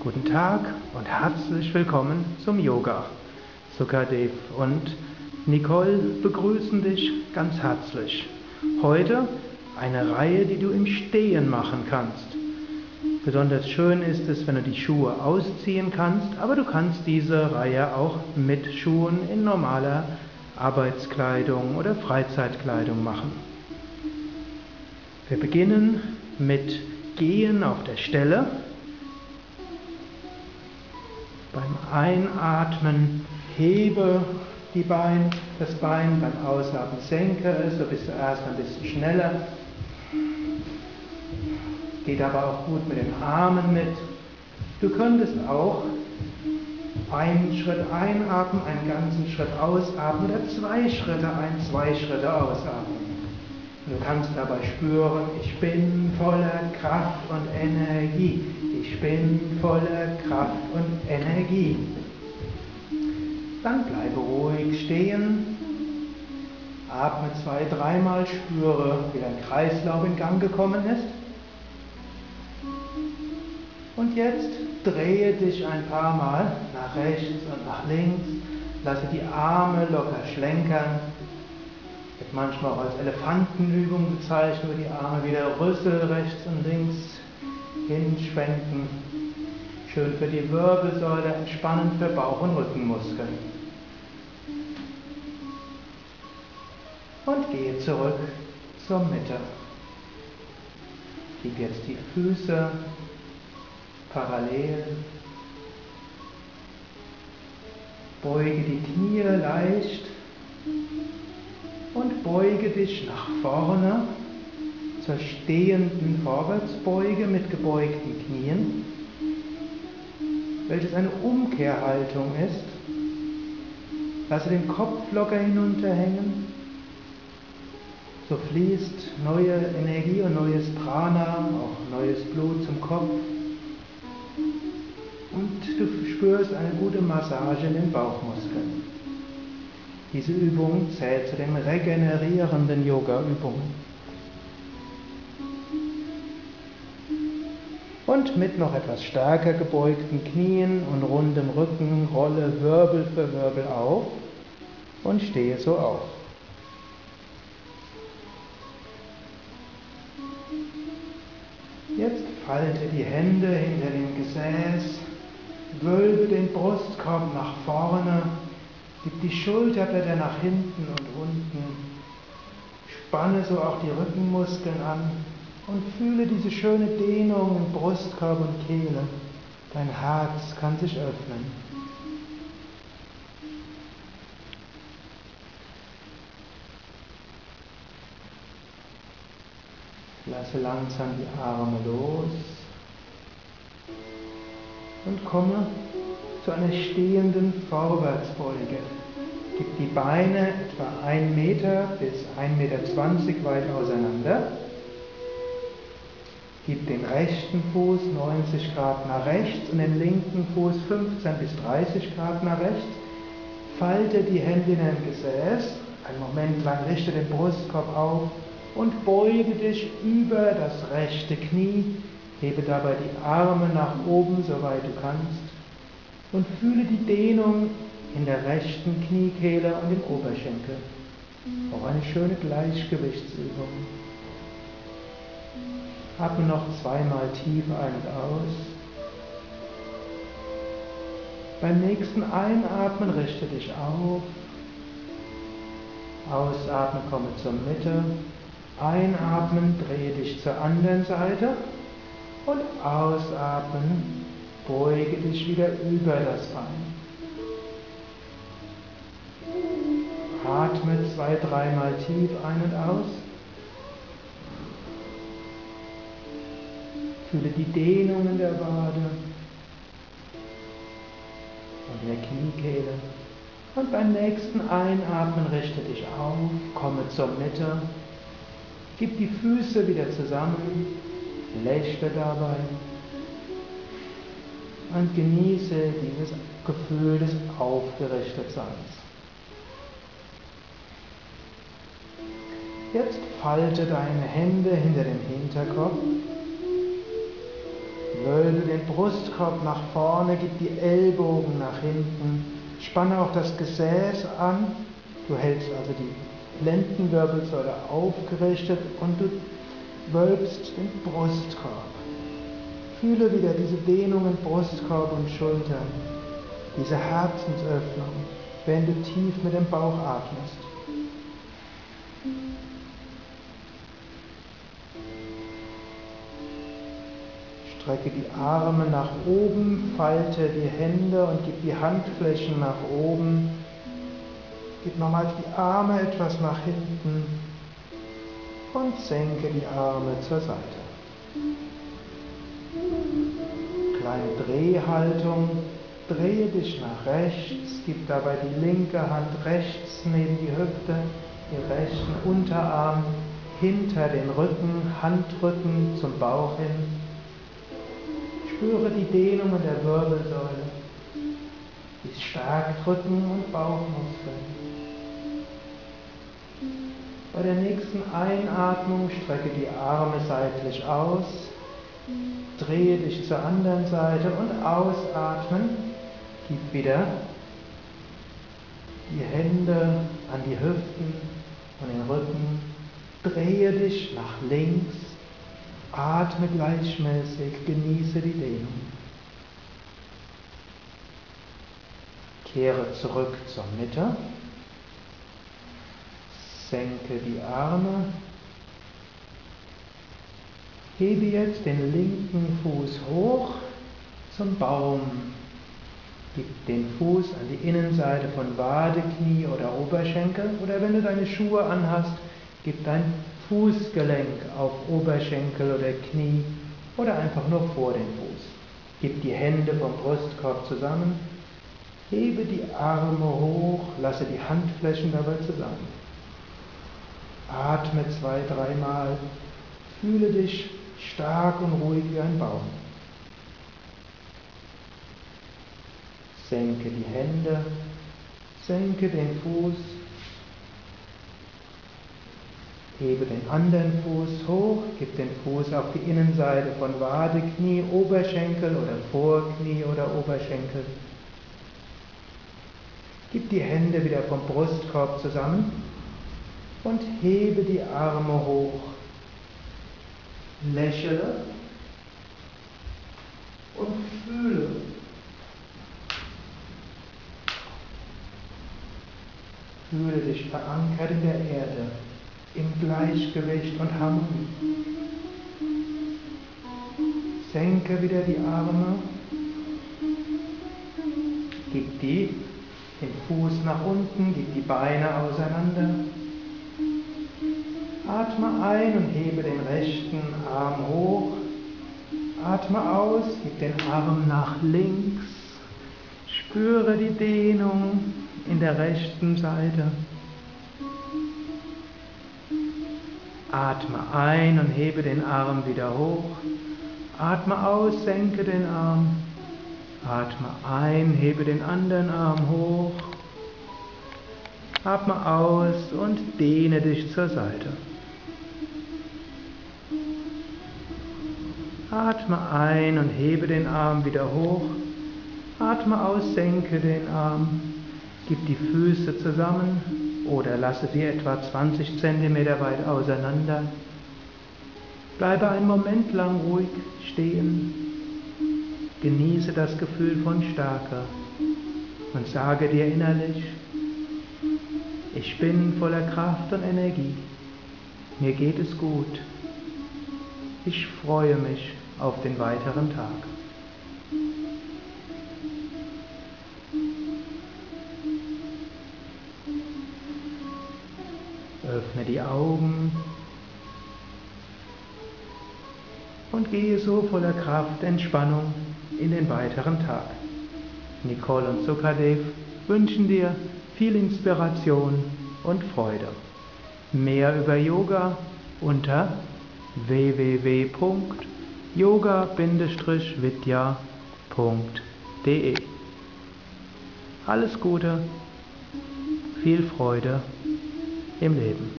Guten Tag und herzlich willkommen zum Yoga. Sukadev und Nicole begrüßen dich ganz herzlich. Heute eine Reihe, die du im Stehen machen kannst. Besonders schön ist es, wenn du die Schuhe ausziehen kannst, aber du kannst diese Reihe auch mit Schuhen in normaler Arbeitskleidung oder Freizeitkleidung machen. Wir beginnen mit Gehen auf der Stelle. Beim Einatmen hebe die Bein, das Bein, beim Ausatmen senke es, so bist du erst ein bisschen schneller. Geht aber auch gut mit den Armen mit. Du könntest auch einen Schritt einatmen, einen ganzen Schritt ausatmen oder zwei Schritte ein, zwei Schritte ausatmen. Du kannst dabei spüren, ich bin voller Kraft und Energie. Ich bin voller Kraft und Energie. Dann bleibe ruhig stehen. Atme zwei, dreimal, spüre, wie dein Kreislauf in Gang gekommen ist. Und jetzt drehe dich ein paar Mal nach rechts und nach links. Lasse die Arme locker schlenkern manchmal auch als Elefantenübung bezeichnet, die Arme wieder Rüssel rechts und links hinschwenken. Schön für die Wirbelsäule, entspannend für Bauch- und Rückenmuskeln. Und gehe zurück zur Mitte. Gib jetzt die Füße parallel. Beuge die Knie leicht beuge dich nach vorne zur stehenden Vorwärtsbeuge mit gebeugten Knien, welches eine Umkehrhaltung ist. Lasse den Kopf locker hinunterhängen. So fließt neue Energie und neues Prana, auch neues Blut zum Kopf. Und du spürst eine gute Massage in den Bauchmuskeln. Diese Übung zählt zu den regenerierenden Yoga-Übungen. Und mit noch etwas stärker gebeugten Knien und rundem Rücken rolle Wirbel für Wirbel auf und stehe so auf. Jetzt falte die Hände hinter dem Gesäß, wölbe den Brustkorb nach vorne Gib die Schulterblätter nach hinten und unten. Spanne so auch die Rückenmuskeln an und fühle diese schöne Dehnung im Brustkorb und Kehle. Dein Herz kann sich öffnen. Lasse langsam die Arme los und komme zu einer stehenden Vorwärtsbeuge. Gib die Beine etwa 1 Meter bis 1,20 Meter weit auseinander. Gib den rechten Fuß 90 Grad nach rechts und den linken Fuß 15 bis 30 Grad nach rechts. Falte die Hände in ein Gesäß. Einen Moment lang richte den Brustkorb auf und beuge dich über das rechte Knie. Hebe dabei die Arme nach oben, soweit du kannst und fühle die Dehnung in der rechten Kniekehle und im Oberschenkel. Auch eine schöne Gleichgewichtsübung. Atme noch zweimal tief ein und aus. Beim nächsten Einatmen richte dich auf. Ausatmen, komme zur Mitte. Einatmen, drehe dich zur anderen Seite. Und ausatmen, Beuge dich wieder über das Bein. Atme zwei, dreimal tief ein und aus. Fühle die Dehnungen der Wade und der Kniekehle. Und beim nächsten Einatmen richte dich auf, komme zur Mitte, gib die Füße wieder zusammen, lächle dabei und genieße dieses Gefühl des Aufgerichtetseins. Jetzt falte deine Hände hinter dem Hinterkopf, Wölbe den Brustkorb nach vorne, gib die Ellbogen nach hinten, spanne auch das Gesäß an. Du hältst also die Lendenwirbelsäule aufgerichtet und du wölbst den Brustkorb. Fühle wieder diese Dehnung in Brustkorb und Schultern, diese Herzensöffnung, wenn du tief mit dem Bauch atmest. Strecke die Arme nach oben, falte die Hände und gib die Handflächen nach oben. Gib nochmal die Arme etwas nach hinten und senke die Arme zur Seite. Kleine Drehhaltung. Drehe dich nach rechts, gib dabei die linke Hand rechts neben die Hüfte, den rechten Unterarm hinter den Rücken, Handrücken zum Bauch hin. Spüre die Dehnungen der Wirbelsäule. Dies stärkt Rücken und Bauchmuskeln. Bei der nächsten Einatmung strecke die Arme seitlich aus, drehe dich zur anderen Seite und ausatmen. Gib wieder die Hände an die Hüften und den Rücken. Drehe dich nach links Atme gleichmäßig, genieße die Dehnung. Kehre zurück zur Mitte. Senke die Arme. Hebe jetzt den linken Fuß hoch zum Baum. Gib den Fuß an die Innenseite von Wade, Knie oder Oberschenkel. Oder wenn du deine Schuhe anhast, gib dein Fußgelenk auf Oberschenkel oder Knie oder einfach nur vor den Fuß. Gib die Hände vom Brustkorb zusammen, hebe die Arme hoch, lasse die Handflächen dabei zusammen. Atme zwei, dreimal, fühle dich stark und ruhig wie ein Baum. Senke die Hände, senke den Fuß, Hebe den anderen Fuß hoch, gib den Fuß auf die Innenseite von Wade, Knie, Oberschenkel oder Vorknie oder Oberschenkel. Gib die Hände wieder vom Brustkorb zusammen und hebe die Arme hoch. Lächle und fühle. Fühle dich verankert in der Erde im Gleichgewicht und Harmonie. Senke wieder die Arme, gib die, den Fuß nach unten, gib die Beine auseinander. Atme ein und hebe den rechten Arm hoch. Atme aus, gib den Arm nach links. Spüre die Dehnung in der rechten Seite. Atme ein und hebe den Arm wieder hoch. Atme aus, senke den Arm. Atme ein, hebe den anderen Arm hoch. Atme aus und dehne dich zur Seite. Atme ein und hebe den Arm wieder hoch. Atme aus, senke den Arm. Gib die Füße zusammen oder lasse sie etwa 20 cm weit auseinander. Bleibe einen Moment lang ruhig stehen, genieße das Gefühl von Stärke und sage dir innerlich, ich bin voller Kraft und Energie, mir geht es gut, ich freue mich auf den weiteren Tag. Öffne die Augen und gehe so voller Kraft, Entspannung in den weiteren Tag. Nicole und Sukadev wünschen dir viel Inspiration und Freude. Mehr über Yoga unter www.yoga-vidya.de Alles Gute, viel Freude im Leben.